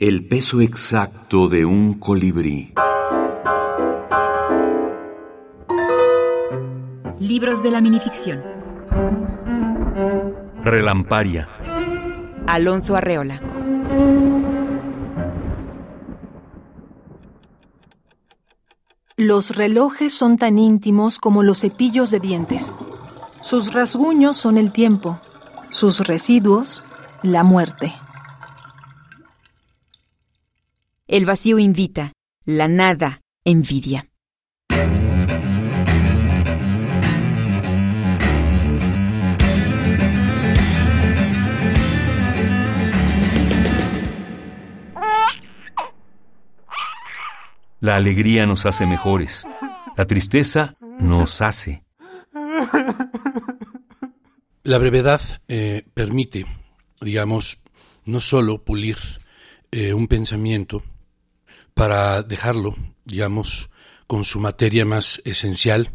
El peso exacto de un colibrí. Libros de la minificción. Relamparia. Alonso Arreola. Los relojes son tan íntimos como los cepillos de dientes. Sus rasguños son el tiempo, sus residuos, la muerte. El vacío invita, la nada envidia. La alegría nos hace mejores. La tristeza nos hace. La brevedad eh, permite, digamos, no solo pulir eh, un pensamiento para dejarlo, digamos, con su materia más esencial,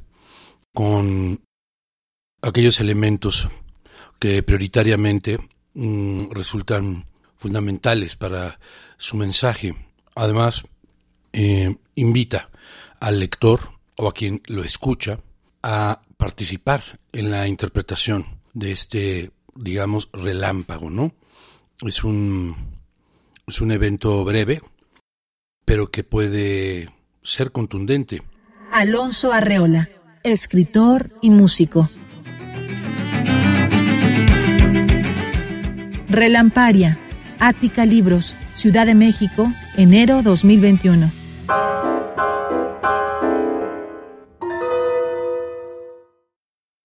con aquellos elementos que prioritariamente mm, resultan fundamentales para su mensaje. Además, eh, invita al lector o a quien lo escucha a participar en la interpretación de este, digamos, relámpago, ¿no? Es un, es un evento breve, pero que puede ser contundente. Alonso Arreola, escritor y músico. Relamparia, Ática Libros, Ciudad de México, enero 2021.